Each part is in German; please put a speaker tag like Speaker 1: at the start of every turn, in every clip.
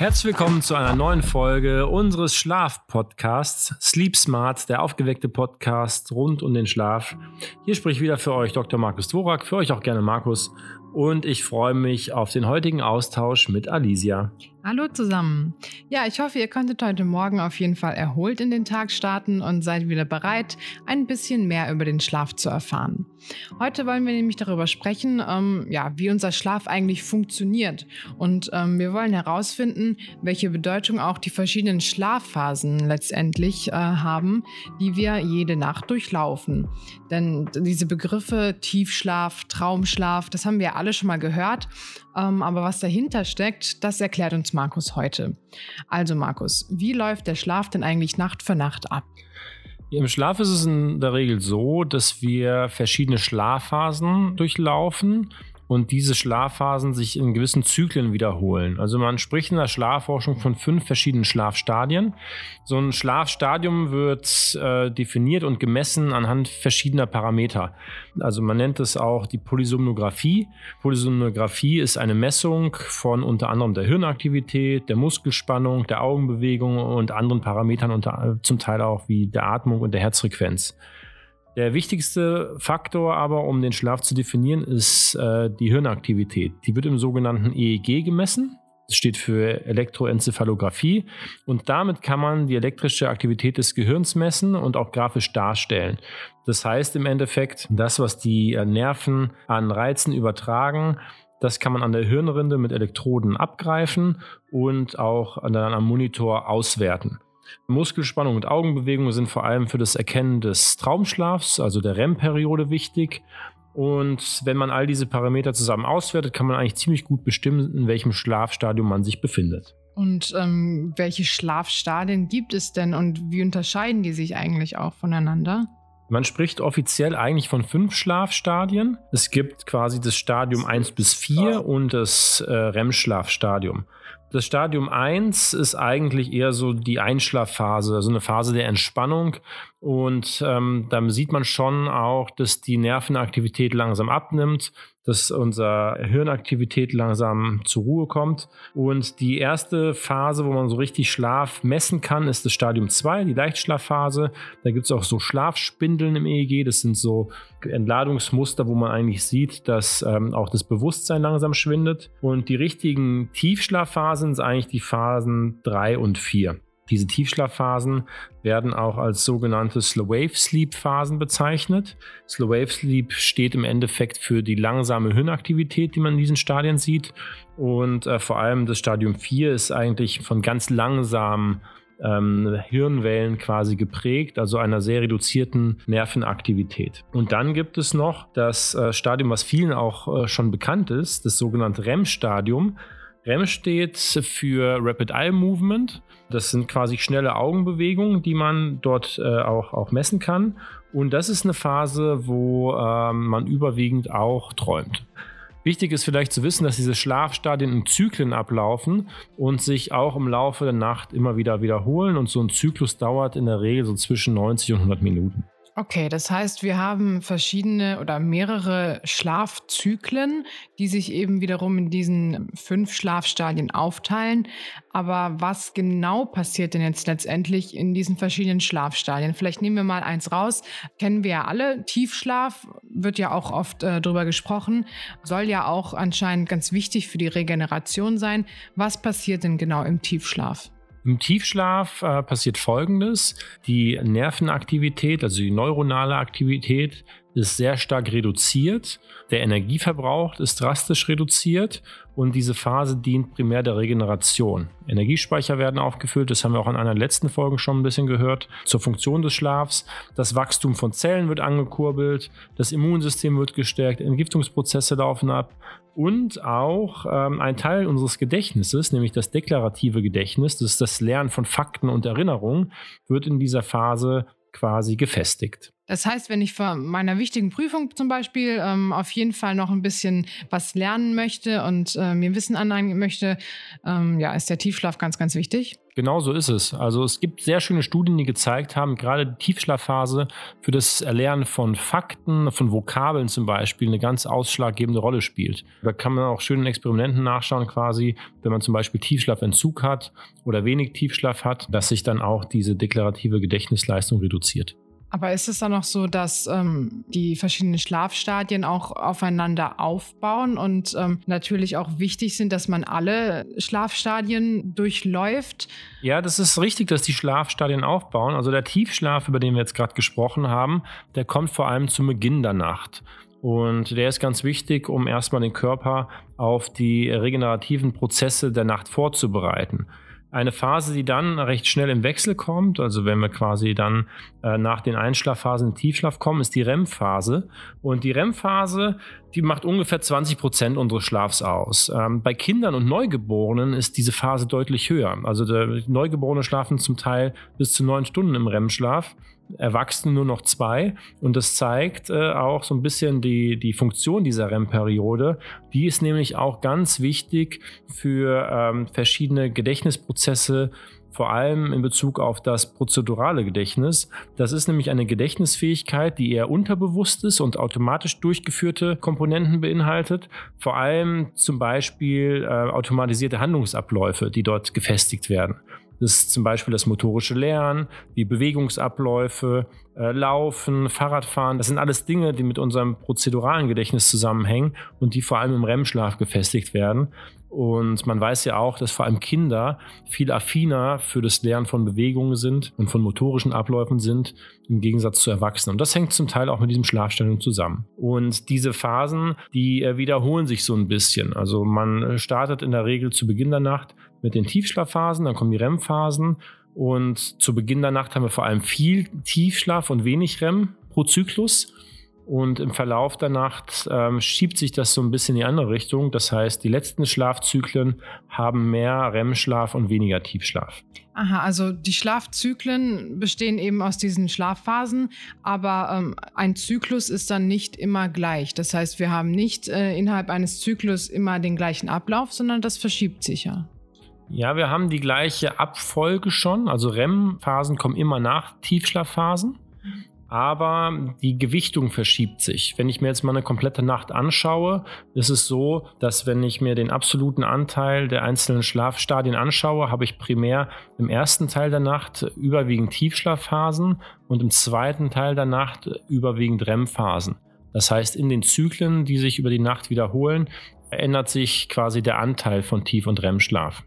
Speaker 1: Herzlich willkommen zu einer neuen Folge unseres Schlaf-Podcasts Sleep Smart, der aufgeweckte Podcast rund um den Schlaf. Hier spricht wieder für euch Dr. Markus Dvorak, für euch auch gerne Markus. Und ich freue mich auf den heutigen Austausch mit Alicia.
Speaker 2: Hallo zusammen. Ja, ich hoffe, ihr konntet heute Morgen auf jeden Fall erholt in den Tag starten und seid wieder bereit, ein bisschen mehr über den Schlaf zu erfahren. Heute wollen wir nämlich darüber sprechen, ähm, ja, wie unser Schlaf eigentlich funktioniert. Und ähm, wir wollen herausfinden, welche Bedeutung auch die verschiedenen Schlafphasen letztendlich äh, haben, die wir jede Nacht durchlaufen. Denn diese Begriffe Tiefschlaf, Traumschlaf, das haben wir alle schon mal gehört. Ähm, aber was dahinter steckt, das erklärt uns Markus heute. Also Markus, wie läuft der Schlaf denn eigentlich Nacht für Nacht ab?
Speaker 1: Im Schlaf ist es in der Regel so, dass wir verschiedene Schlafphasen durchlaufen und diese Schlafphasen sich in gewissen Zyklen wiederholen. Also man spricht in der Schlafforschung von fünf verschiedenen Schlafstadien. So ein Schlafstadium wird äh, definiert und gemessen anhand verschiedener Parameter. Also man nennt es auch die Polysomnographie. Polysomnographie ist eine Messung von unter anderem der Hirnaktivität, der Muskelspannung, der Augenbewegung und anderen Parametern, unter, zum Teil auch wie der Atmung und der Herzfrequenz. Der wichtigste Faktor aber, um den Schlaf zu definieren, ist äh, die Hirnaktivität. Die wird im sogenannten EEG gemessen. Das steht für Elektroenzephalographie. Und damit kann man die elektrische Aktivität des Gehirns messen und auch grafisch darstellen. Das heißt im Endeffekt, das, was die äh, Nerven an Reizen übertragen, das kann man an der Hirnrinde mit Elektroden abgreifen und auch dann am Monitor auswerten. Muskelspannung und Augenbewegung sind vor allem für das Erkennen des Traumschlafs, also der REM-Periode, wichtig. Und wenn man all diese Parameter zusammen auswertet, kann man eigentlich ziemlich gut bestimmen, in welchem Schlafstadium man sich befindet.
Speaker 2: Und ähm, welche Schlafstadien gibt es denn und wie unterscheiden die sich eigentlich auch voneinander?
Speaker 1: Man spricht offiziell eigentlich von fünf Schlafstadien. Es gibt quasi das Stadium 1 bis 4 und das äh, REM-Schlafstadium. Das Stadium 1 ist eigentlich eher so die Einschlafphase, also eine Phase der Entspannung. Und ähm, dann sieht man schon auch, dass die Nervenaktivität langsam abnimmt dass unsere Hirnaktivität langsam zur Ruhe kommt. Und die erste Phase, wo man so richtig Schlaf messen kann, ist das Stadium 2, die Leichtschlafphase. Da gibt es auch so Schlafspindeln im EEG. Das sind so Entladungsmuster, wo man eigentlich sieht, dass ähm, auch das Bewusstsein langsam schwindet. Und die richtigen Tiefschlafphasen sind eigentlich die Phasen 3 und 4. Diese Tiefschlafphasen werden auch als sogenannte Slow Wave Sleep Phasen bezeichnet. Slow Wave Sleep steht im Endeffekt für die langsame Hirnaktivität, die man in diesen Stadien sieht. Und äh, vor allem das Stadium 4 ist eigentlich von ganz langsamen ähm, Hirnwellen quasi geprägt, also einer sehr reduzierten Nervenaktivität. Und dann gibt es noch das äh, Stadium, was vielen auch äh, schon bekannt ist, das sogenannte REM-Stadium. REM steht für Rapid Eye Movement. Das sind quasi schnelle Augenbewegungen, die man dort äh, auch, auch messen kann. Und das ist eine Phase, wo ähm, man überwiegend auch träumt. Wichtig ist vielleicht zu wissen, dass diese Schlafstadien in Zyklen ablaufen und sich auch im Laufe der Nacht immer wieder wiederholen. Und so ein Zyklus dauert in der Regel so zwischen 90 und 100 Minuten.
Speaker 2: Okay, das heißt, wir haben verschiedene oder mehrere Schlafzyklen, die sich eben wiederum in diesen fünf Schlafstadien aufteilen. Aber was genau passiert denn jetzt letztendlich in diesen verschiedenen Schlafstadien? Vielleicht nehmen wir mal eins raus. Kennen wir ja alle. Tiefschlaf wird ja auch oft äh, drüber gesprochen, soll ja auch anscheinend ganz wichtig für die Regeneration sein. Was passiert denn genau im Tiefschlaf?
Speaker 1: Im Tiefschlaf äh, passiert Folgendes. Die Nervenaktivität, also die neuronale Aktivität, ist sehr stark reduziert. Der Energieverbrauch ist drastisch reduziert und diese Phase dient primär der Regeneration. Energiespeicher werden aufgefüllt, das haben wir auch in einer letzten Folge schon ein bisschen gehört, zur Funktion des Schlafs. Das Wachstum von Zellen wird angekurbelt, das Immunsystem wird gestärkt, Entgiftungsprozesse laufen ab und auch ähm, ein Teil unseres Gedächtnisses, nämlich das deklarative Gedächtnis, das ist das Lernen von Fakten und Erinnerungen, wird in dieser Phase quasi gefestigt.
Speaker 2: Das heißt, wenn ich vor meiner wichtigen Prüfung zum Beispiel ähm, auf jeden Fall noch ein bisschen was lernen möchte und äh, mir Wissen aneignen möchte, ähm, ja, ist der Tiefschlaf ganz, ganz wichtig.
Speaker 1: Genau so ist es. Also es gibt sehr schöne Studien, die gezeigt haben, gerade die Tiefschlafphase für das Erlernen von Fakten, von Vokabeln zum Beispiel, eine ganz ausschlaggebende Rolle spielt. Da kann man auch schön in Experimenten nachschauen, quasi, wenn man zum Beispiel Tiefschlafentzug hat oder wenig Tiefschlaf hat, dass sich dann auch diese deklarative Gedächtnisleistung reduziert.
Speaker 2: Aber ist es dann noch so, dass ähm, die verschiedenen Schlafstadien auch aufeinander aufbauen und ähm, natürlich auch wichtig sind, dass man alle Schlafstadien durchläuft?
Speaker 1: Ja, das ist richtig, dass die Schlafstadien aufbauen. Also der Tiefschlaf, über den wir jetzt gerade gesprochen haben, der kommt vor allem zum Beginn der Nacht. Und der ist ganz wichtig, um erstmal den Körper auf die regenerativen Prozesse der Nacht vorzubereiten. Eine Phase, die dann recht schnell im Wechsel kommt, also wenn wir quasi dann äh, nach den Einschlafphasen in Tiefschlaf kommen, ist die REM-Phase. Und die REM-Phase, die macht ungefähr 20 Prozent unseres Schlafs aus. Ähm, bei Kindern und Neugeborenen ist diese Phase deutlich höher. Also Neugeborene schlafen zum Teil bis zu neun Stunden im REM-Schlaf. Erwachsene nur noch zwei. Und das zeigt äh, auch so ein bisschen die, die Funktion dieser REM-Periode. Die ist nämlich auch ganz wichtig für ähm, verschiedene Gedächtnisprozesse, vor allem in Bezug auf das prozedurale Gedächtnis. Das ist nämlich eine Gedächtnisfähigkeit, die eher unterbewusst ist und automatisch durchgeführte Komponenten beinhaltet. Vor allem zum Beispiel äh, automatisierte Handlungsabläufe, die dort gefestigt werden. Das ist zum Beispiel das motorische Lernen, die Bewegungsabläufe, äh, Laufen, Fahrradfahren. Das sind alles Dinge, die mit unserem prozeduralen Gedächtnis zusammenhängen und die vor allem im REM-Schlaf gefestigt werden. Und man weiß ja auch, dass vor allem Kinder viel affiner für das Lernen von Bewegungen sind und von motorischen Abläufen sind, im Gegensatz zu Erwachsenen. Und das hängt zum Teil auch mit diesem Schlafstadium zusammen. Und diese Phasen, die äh, wiederholen sich so ein bisschen. Also man startet in der Regel zu Beginn der Nacht mit den Tiefschlafphasen, dann kommen die REM-Phasen und zu Beginn der Nacht haben wir vor allem viel Tiefschlaf und wenig REM pro Zyklus. Und im Verlauf der Nacht ähm, schiebt sich das so ein bisschen in die andere Richtung. Das heißt, die letzten Schlafzyklen haben mehr REM-Schlaf und weniger Tiefschlaf.
Speaker 2: Aha, also die Schlafzyklen bestehen eben aus diesen Schlafphasen, aber ähm, ein Zyklus ist dann nicht immer gleich. Das heißt, wir haben nicht äh, innerhalb eines Zyklus immer den gleichen Ablauf, sondern das verschiebt sich ja.
Speaker 1: Ja, wir haben die gleiche Abfolge schon. Also REM-Phasen kommen immer nach Tiefschlafphasen. Aber die Gewichtung verschiebt sich. Wenn ich mir jetzt mal eine komplette Nacht anschaue, ist es so, dass wenn ich mir den absoluten Anteil der einzelnen Schlafstadien anschaue, habe ich primär im ersten Teil der Nacht überwiegend Tiefschlafphasen und im zweiten Teil der Nacht überwiegend REM-Phasen. Das heißt, in den Zyklen, die sich über die Nacht wiederholen, ändert sich quasi der Anteil von Tief- und REM-Schlaf.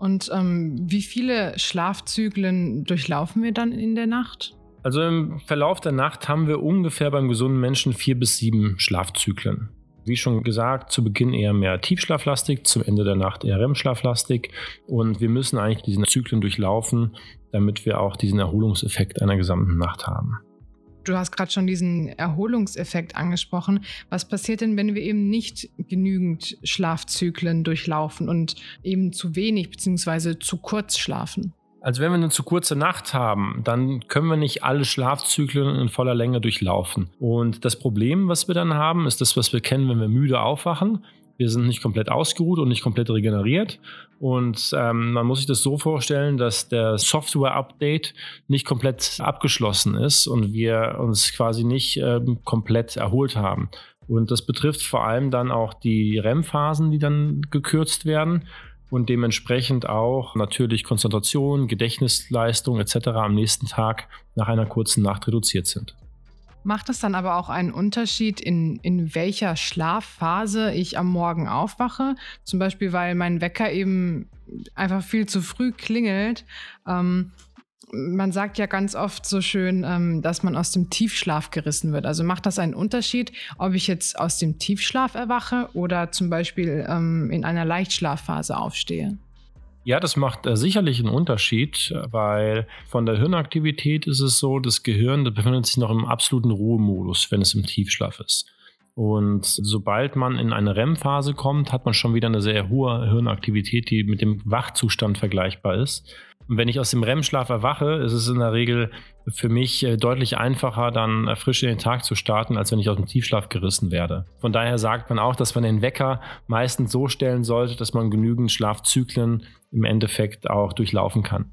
Speaker 2: Und ähm, wie viele Schlafzyklen durchlaufen wir dann in der Nacht?
Speaker 1: Also im Verlauf der Nacht haben wir ungefähr beim gesunden Menschen vier bis sieben Schlafzyklen. Wie schon gesagt, zu Beginn eher mehr Tiefschlaflastig, zum Ende der Nacht eher REM-Schlaflastig. Und wir müssen eigentlich diese Zyklen durchlaufen, damit wir auch diesen Erholungseffekt einer gesamten Nacht haben.
Speaker 2: Du hast gerade schon diesen Erholungseffekt angesprochen. Was passiert denn, wenn wir eben nicht genügend Schlafzyklen durchlaufen und eben zu wenig bzw. zu kurz schlafen?
Speaker 1: Also wenn wir eine zu kurze Nacht haben, dann können wir nicht alle Schlafzyklen in voller Länge durchlaufen. Und das Problem, was wir dann haben, ist das, was wir kennen, wenn wir müde aufwachen. Wir sind nicht komplett ausgeruht und nicht komplett regeneriert. Und ähm, man muss sich das so vorstellen, dass der Software-Update nicht komplett abgeschlossen ist und wir uns quasi nicht ähm, komplett erholt haben. Und das betrifft vor allem dann auch die REM-Phasen, die dann gekürzt werden und dementsprechend auch natürlich Konzentration, Gedächtnisleistung etc. am nächsten Tag nach einer kurzen Nacht reduziert sind.
Speaker 2: Macht es dann aber auch einen Unterschied, in, in welcher Schlafphase ich am Morgen aufwache? Zum Beispiel, weil mein Wecker eben einfach viel zu früh klingelt. Ähm, man sagt ja ganz oft so schön, ähm, dass man aus dem Tiefschlaf gerissen wird. Also macht das einen Unterschied, ob ich jetzt aus dem Tiefschlaf erwache oder zum Beispiel ähm, in einer Leichtschlafphase aufstehe?
Speaker 1: Ja, das macht äh, sicherlich einen Unterschied, weil von der Hirnaktivität ist es so, das Gehirn das befindet sich noch im absoluten Ruhemodus, wenn es im Tiefschlaf ist. Und sobald man in eine REM-Phase kommt, hat man schon wieder eine sehr hohe Hirnaktivität, die mit dem Wachzustand vergleichbar ist. Und wenn ich aus dem REM-Schlaf erwache, ist es in der Regel für mich äh, deutlich einfacher, dann äh, frisch in den Tag zu starten, als wenn ich aus dem Tiefschlaf gerissen werde. Von daher sagt man auch, dass man den Wecker meistens so stellen sollte, dass man genügend Schlafzyklen im Endeffekt auch durchlaufen kann.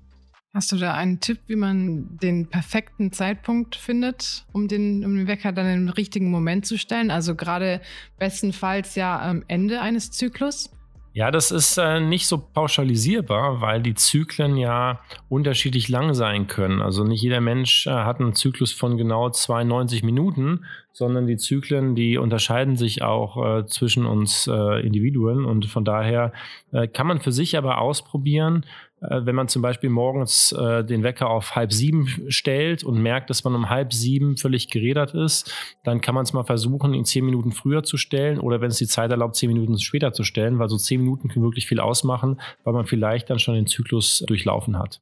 Speaker 2: Hast du da einen Tipp, wie man den perfekten Zeitpunkt findet, um den, um den Wecker dann im richtigen Moment zu stellen? Also gerade bestenfalls ja am Ende eines Zyklus?
Speaker 1: Ja, das ist äh, nicht so pauschalisierbar, weil die Zyklen ja unterschiedlich lang sein können. Also nicht jeder Mensch äh, hat einen Zyklus von genau 92 Minuten, sondern die Zyklen, die unterscheiden sich auch äh, zwischen uns äh, Individuen und von daher äh, kann man für sich aber ausprobieren, wenn man zum Beispiel morgens äh, den Wecker auf halb sieben stellt und merkt, dass man um halb sieben völlig gerädert ist, dann kann man es mal versuchen, ihn zehn Minuten früher zu stellen oder wenn es die Zeit erlaubt, zehn Minuten später zu stellen, weil so zehn Minuten können wirklich viel ausmachen, weil man vielleicht dann schon den Zyklus durchlaufen hat.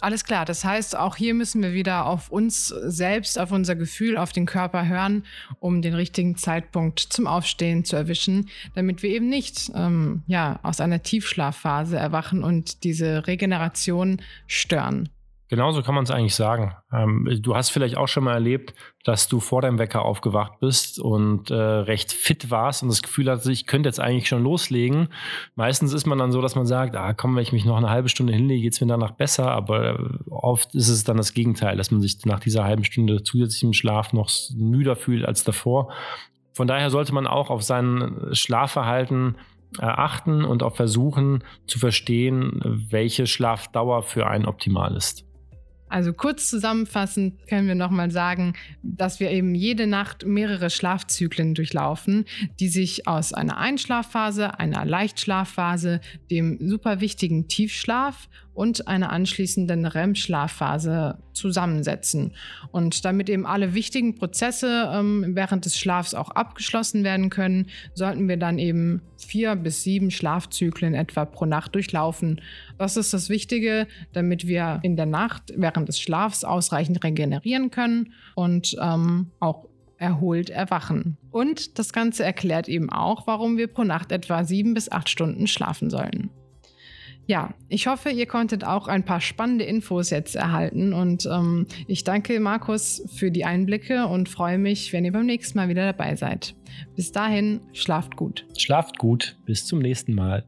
Speaker 2: Alles klar, das heißt, auch hier müssen wir wieder auf uns selbst, auf unser Gefühl, auf den Körper hören, um den richtigen Zeitpunkt zum Aufstehen zu erwischen, damit wir eben nicht ähm, ja, aus einer Tiefschlafphase erwachen und diese Regeneration stören.
Speaker 1: Genauso kann man es eigentlich sagen. Ähm, du hast vielleicht auch schon mal erlebt, dass du vor deinem Wecker aufgewacht bist und äh, recht fit warst und das Gefühl hattest, ich könnte jetzt eigentlich schon loslegen. Meistens ist man dann so, dass man sagt, ah, komm, wenn ich mich noch eine halbe Stunde hinlege, geht es mir danach besser. Aber äh, oft ist es dann das Gegenteil, dass man sich nach dieser halben Stunde zusätzlichem Schlaf noch müder fühlt als davor. Von daher sollte man auch auf sein Schlafverhalten achten und auch versuchen zu verstehen, welche Schlafdauer für einen optimal ist.
Speaker 2: Also kurz zusammenfassend können wir nochmal sagen, dass wir eben jede Nacht mehrere Schlafzyklen durchlaufen, die sich aus einer Einschlafphase, einer Leichtschlafphase, dem super wichtigen Tiefschlaf und einer anschließenden REM-Schlafphase zusammensetzen. Und damit eben alle wichtigen Prozesse ähm, während des Schlafs auch abgeschlossen werden können, sollten wir dann eben vier bis sieben Schlafzyklen etwa pro Nacht durchlaufen. Das ist das Wichtige, damit wir in der Nacht während des Schlafs ausreichend regenerieren können und ähm, auch erholt erwachen. Und das Ganze erklärt eben auch, warum wir pro Nacht etwa sieben bis acht Stunden schlafen sollten. Ja, ich hoffe, ihr konntet auch ein paar spannende Infos jetzt erhalten und ähm, ich danke Markus für die Einblicke und freue mich, wenn ihr beim nächsten Mal wieder dabei seid. Bis dahin, schlaft gut.
Speaker 1: Schlaft gut, bis zum nächsten Mal.